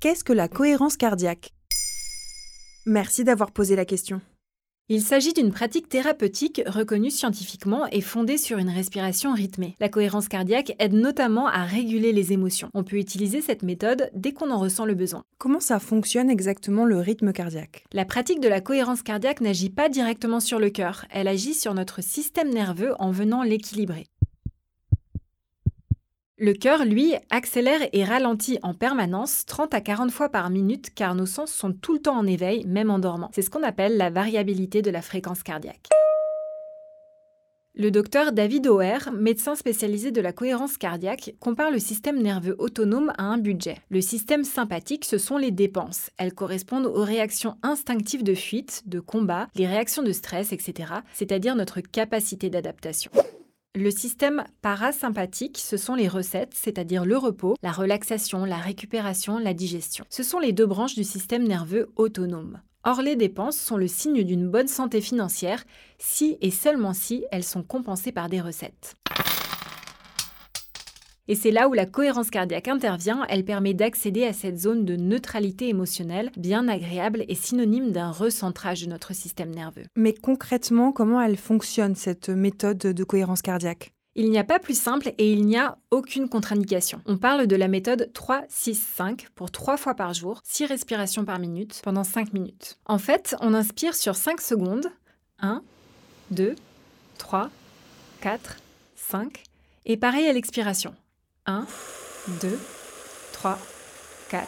Qu'est-ce que la cohérence cardiaque? Merci d'avoir posé la question. Il s'agit d'une pratique thérapeutique reconnue scientifiquement et fondée sur une respiration rythmée. La cohérence cardiaque aide notamment à réguler les émotions. On peut utiliser cette méthode dès qu'on en ressent le besoin. Comment ça fonctionne exactement le rythme cardiaque? La pratique de la cohérence cardiaque n'agit pas directement sur le cœur, elle agit sur notre système nerveux en venant l'équilibrer. Le cœur, lui, accélère et ralentit en permanence 30 à 40 fois par minute car nos sens sont tout le temps en éveil, même en dormant. C'est ce qu'on appelle la variabilité de la fréquence cardiaque. Le docteur David O'Hare, médecin spécialisé de la cohérence cardiaque, compare le système nerveux autonome à un budget. Le système sympathique, ce sont les dépenses. Elles correspondent aux réactions instinctives de fuite, de combat, les réactions de stress, etc., c'est-à-dire notre capacité d'adaptation. Le système parasympathique, ce sont les recettes, c'est-à-dire le repos, la relaxation, la récupération, la digestion. Ce sont les deux branches du système nerveux autonome. Or, les dépenses sont le signe d'une bonne santé financière si et seulement si elles sont compensées par des recettes. Et c'est là où la cohérence cardiaque intervient, elle permet d'accéder à cette zone de neutralité émotionnelle, bien agréable et synonyme d'un recentrage de notre système nerveux. Mais concrètement, comment elle fonctionne, cette méthode de cohérence cardiaque? Il n'y a pas plus simple et il n'y a aucune contre-indication. On parle de la méthode 3-6-5 pour 3 fois par jour, 6 respirations par minute pendant 5 minutes. En fait, on inspire sur 5 secondes. 1, 2, 3, 4, 5. Et pareil à l'expiration. 1, 2, 3, 4,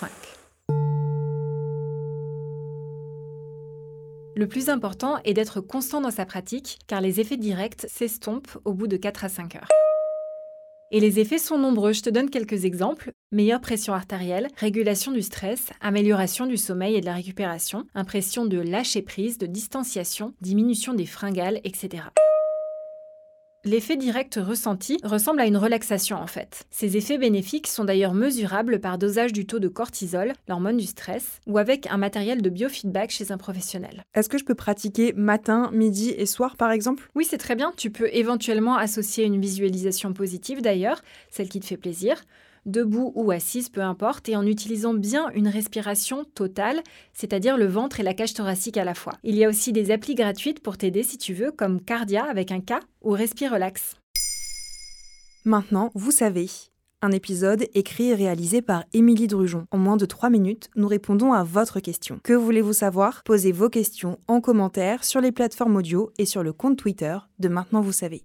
5. Le plus important est d'être constant dans sa pratique car les effets directs s'estompent au bout de 4 à 5 heures. Et les effets sont nombreux, je te donne quelques exemples. Meilleure pression artérielle, régulation du stress, amélioration du sommeil et de la récupération, impression de lâcher prise, de distanciation, diminution des fringales, etc. L'effet direct ressenti ressemble à une relaxation en fait. Ces effets bénéfiques sont d'ailleurs mesurables par dosage du taux de cortisol, l'hormone du stress, ou avec un matériel de biofeedback chez un professionnel. Est-ce que je peux pratiquer matin, midi et soir par exemple? Oui, c'est très bien. Tu peux éventuellement associer une visualisation positive d'ailleurs, celle qui te fait plaisir debout ou assise, peu importe, et en utilisant bien une respiration totale, c'est-à-dire le ventre et la cage thoracique à la fois. Il y a aussi des applis gratuites pour t'aider si tu veux, comme Cardia avec un K ou Respire Relax. Maintenant, vous savez. Un épisode écrit et réalisé par Émilie Drujon. En moins de 3 minutes, nous répondons à votre question. Que voulez-vous savoir? Posez vos questions en commentaire sur les plateformes audio et sur le compte Twitter de Maintenant vous savez.